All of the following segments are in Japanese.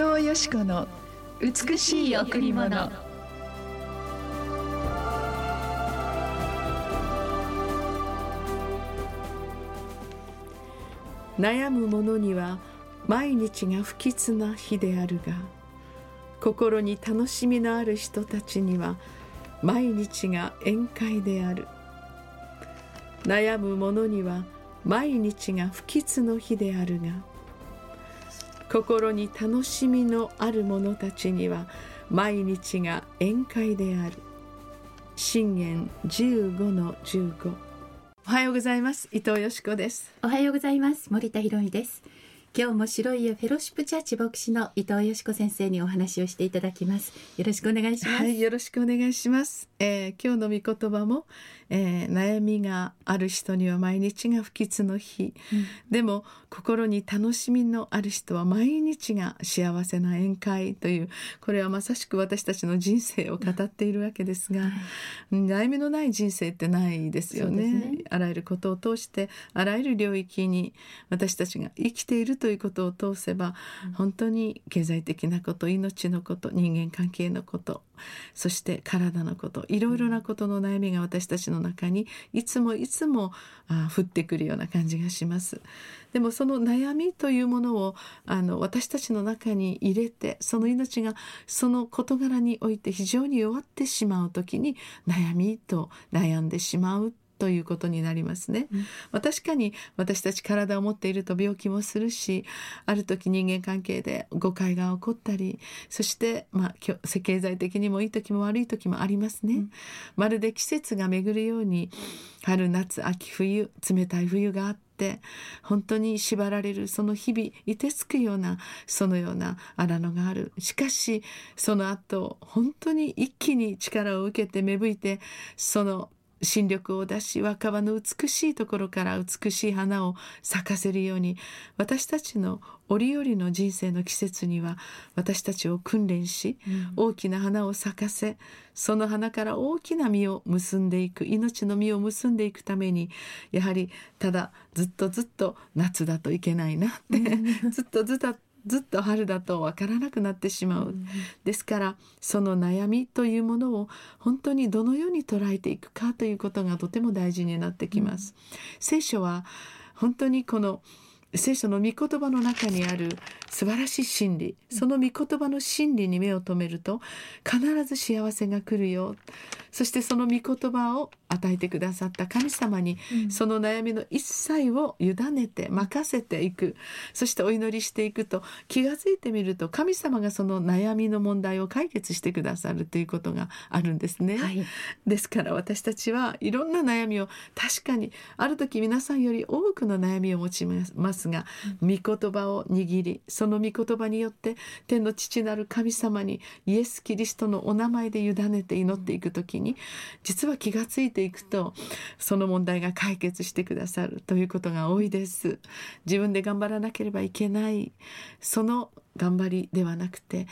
藤よし子の美しい贈り物。悩む者には毎日が不吉な日であるが心に楽しみのある人たちには毎日が宴会である。悩む者には毎日が不吉の日であるが心に楽しみのある者たちには毎日が宴会である。信玄15の15おはようございます。伊藤よしこです。おはようございます。森田博美です。今日も白い家フェロシップチャーチ牧師の伊藤よしこ先生にお話をしていただきます。よろしくお願いします、はい、よろしくお願いします、えー、今日の御言葉も、えー、悩みがある人には毎日が不吉の日、うん、でも心に楽しみのある人は毎日が幸せな宴会というこれはまさしく私たちの人生を語っているわけですが、はい、悩みのない人生ってないですよね、ね、あらゆることを通してあらゆる領域に私たちが生きているということを通せば、うん、本当に経済的なこと命のこと人間関係のことそして体のこといろいろなことの悩みが私たちの中にいつもいつもあ降ってくるような感じがします。でもその悩みというものをあの私たちの中に入れてその命がその事柄において非常に弱ってしまう時に悩みと悩んでしまうということになりますね、うん、まあ、確かに私たち体を持っていると病気もするしある時人間関係で誤解が起こったりそしてまあ経済的にもいい時も悪い時もありますね、うん、まるで季節が巡るように春夏秋冬冷たい冬があって本当に縛られるその日々いてつくようなそのような荒野がある。しかしその後本当に一気に力を受けて芽吹いてその新緑を出し若葉の美しいところから美しい花を咲かせるように私たちの折々の人生の季節には私たちを訓練し、うん、大きな花を咲かせその花から大きな実を結んでいく命の実を結んでいくためにやはりただずっとずっと夏だといけないなって、うん、ずっとずっとずっと春だとわからなくなってしまう、うん、ですからその悩みというものを本当にどのように捉えていくかということがとても大事になってきます。うん、聖書は本当にこの聖書の御言葉の中にある素晴らしい真理その御言葉の真理に目を留めると必ず幸せが来るよ。そしてその御言葉を与えてくださった神様に、その悩みの一切を委ねて任せていく。そしてお祈りしていくと気が付いてみると神様がその悩みの問題を解決してくださるということがあるんですね、はい、ですから私たちはいろんな悩みを確かにある時皆さんより多くの悩みを持ちますが、御言葉を握りその御言葉によって天の父なる神様にイエス・キリストのお名前で委ねて祈っていく時に実は気が付いていくとその問題が解決してくださるということが多いです。自分で頑張らなければいけない。その頑張りではなくて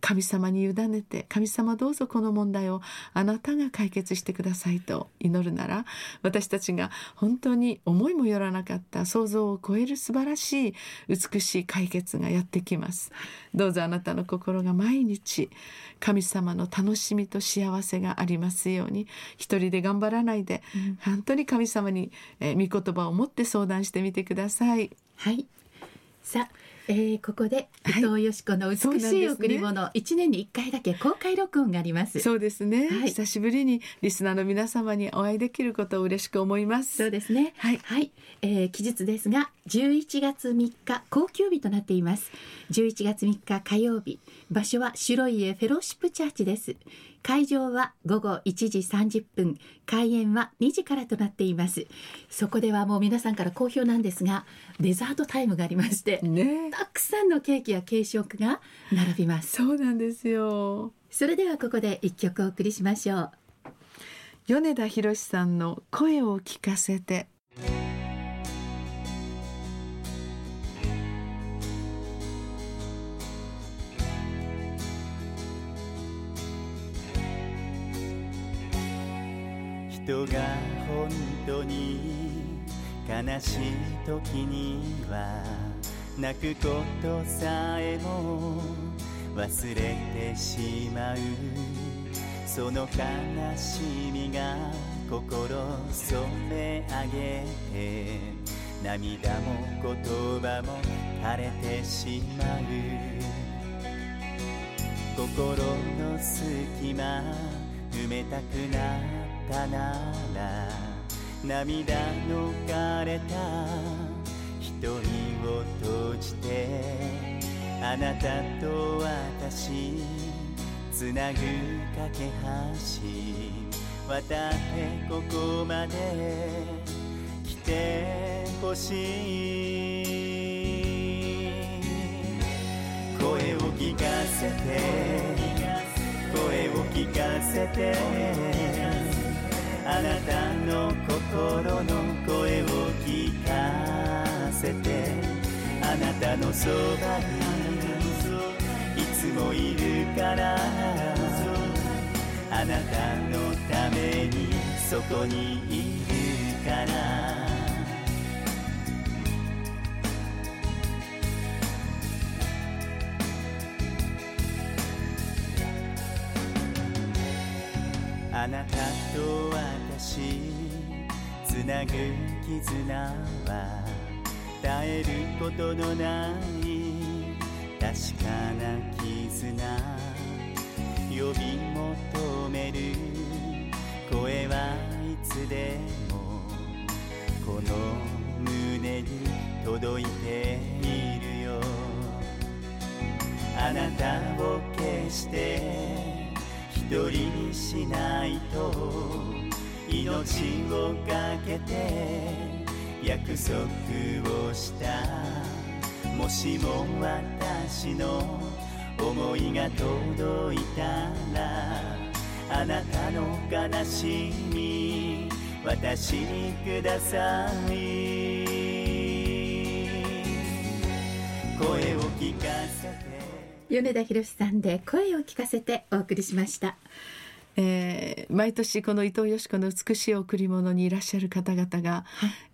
神様に委ねて神様どうぞこの問題をあなたが解決してくださいと祈るなら私たちが本当に思いもよらなかった想像を超える素晴らしい美しい解決がやってきます。どうぞあなたの心が毎日神様の楽しみと幸せがありますように一人で頑張らないで、うん、本当に神様に、えー、御言葉を持って相談してみてください。はいさあえー、ここで伊藤よしこの美しい贈り物、一、ね、年に一回だけ公開録音があります。そうですね、はい、久しぶりにリスナーの皆様にお会いできることを嬉しく思います。そうですね。はい、はい、えー、期日ですが11月3日高級日となっています。11月3日火曜日。場所は白い家フェローシップチャーチです。会場は午後1時30分。開演は2時からとなっています。そこではもう皆さんから好評なんですがデザートタイムがありまして、ね、たくさんのケーキや軽食が並びます。そうなんですよ。それではここで一曲お送りしましょう。米田博さんの声を聞かせて人が本当に悲しい時には泣くことさえも忘れてしまう。その悲しみが心染め上げて涙も言葉も枯れてしまう心の隙間埋めたくなったなら涙の枯れた瞳を閉じてあなたと私つなぐ架け橋渡ってここまで来てほしい。声を聞かせて声を聞かせて。あなたの心の声を聞かせて。あなたのそばにいつもいるから。あなたのためにそこにいるから。あなたとは私つなぐ絆は絶える。ことのない確かな絆呼び求める。声はいつでもこの胸に届いている。よあなたを決して一人にしないと命をかけて約束をした。もしも私の思いが届いたらあなたの悲しみ私にください。声を聞かせて。米田博さんで声を聞かせてお送りしました。えー毎年この伊藤よし子の美しい贈り物にいらっしゃる方々が、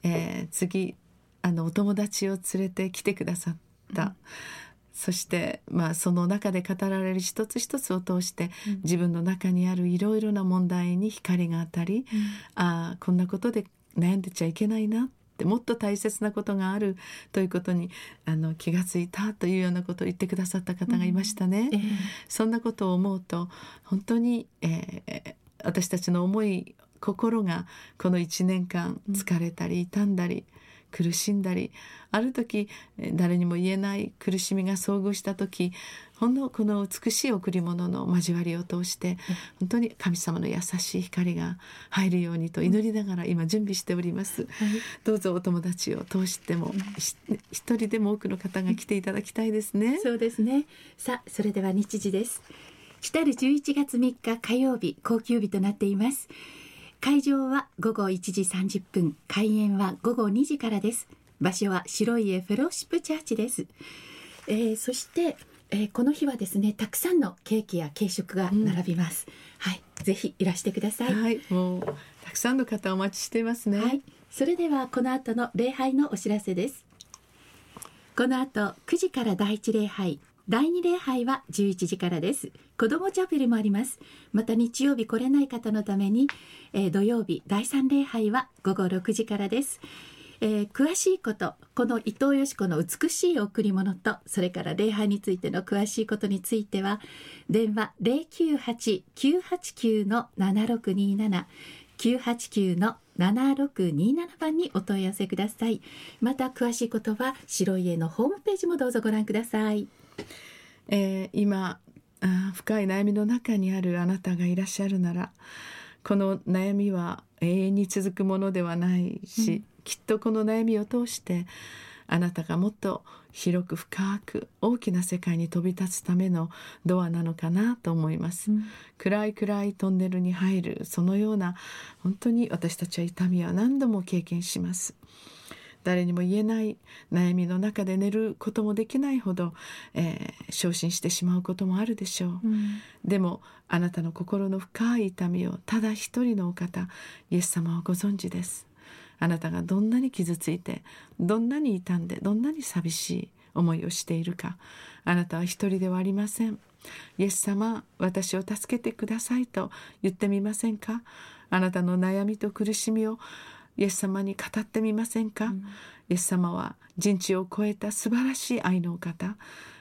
えー次あのお友達を連れて来てくださった、そして、まあ、その中で語られる一つ一つを通して、自分の中にあるいろいろな問題に光が当たり、ああこんなことで悩んでちゃいけないなってもっと大切なことがあるということにあの気がついたというようなことを言ってくださった方がいましたね。ええそんなことを思うと本当に、えー私たちの思い心がこの1年間疲れたり傷んだり、苦しんだりある時えー誰にも言えない苦しみが遭遇した時ほんのこの美しい贈り物の交わりを通して本当に神様の優しい光が入るようにと祈りながら今準備しております。どうぞお友達を通してもし一人でも多くの方が来ていただきたいですね。そうですね。さあそれでは日時です。来たる11月3日火曜日高級日となっています会場は午後1時30分開演は午後2時からです場所は白い家フェローシップチャーチです、えーそして、えーこの日はですねたくさんのケーキや軽食が並びます、はいぜひいらしてくださいはい、もうたくさんの方お待ちしていますね。はい、それではこの後の礼拝のお知らせです。この後9時から第一礼拝、第二礼拝は11時からです。子供チャペルもあります。また日曜日来れない方のために、えー土曜日第三礼拝は午後6時からです。えー詳しいことこの伊藤よし子の美しい贈り物とそれから礼拝についての詳しいことについては電話098-989の7627 989の7627番にお問い合わせくださいまた詳しいことは白い家のホームページもどうぞご覧くださいえー今あー深い悩みの中にあるあなたがいらっしゃるならこの悩みは永遠に続くものではないし、きっとこの悩みを通してあなたがもっと広く深く大きな世界に飛び立つためのドアなのかなと思います、暗い暗いトンネルに入るそのような本当に私たちは痛みは何度も経験します誰にも言えない悩みの中で寝ることもできないほど、えー昇進してしまうこともあるでしょう、でもあなたの心の深い痛みをただ一人のお方イエス様はご存知です。あなたがどんなに傷ついてどんなに傷んでどんなに寂しい思いをしているかあなたは一人ではありません。イエス様私を助けてくださいと言ってみませんか？あなたの悩みと苦しみをイエス様に語ってみませんか、うん、イエス様は人知を超えた素晴らしい愛のお方。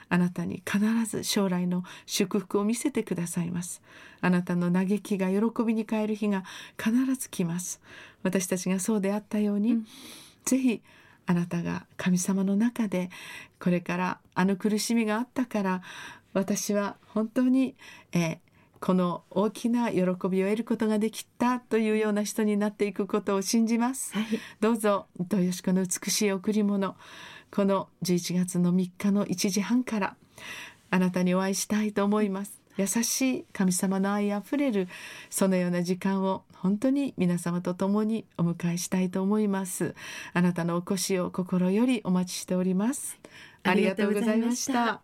あなたに必ず将来の祝福を見せてくださいます。あなたの嘆きが喜びに変える日が必ず来ます。私たちがそうであったように、うん、ぜひあなたが神様の中でこれからあの苦しみがあったから私は本当に、えー、この大きな喜びを得ることができたというような人になっていくことを信じます、はい、どうぞ豊吉子の美しい贈り物この11月の3日の1時半からあなたにお会いしたいと思います。優しい神様の愛あふれるそのような時間を本当に皆様と共にお迎えしたいと思います。あなたのお越しを心よりお待ちしております。ありがとうございました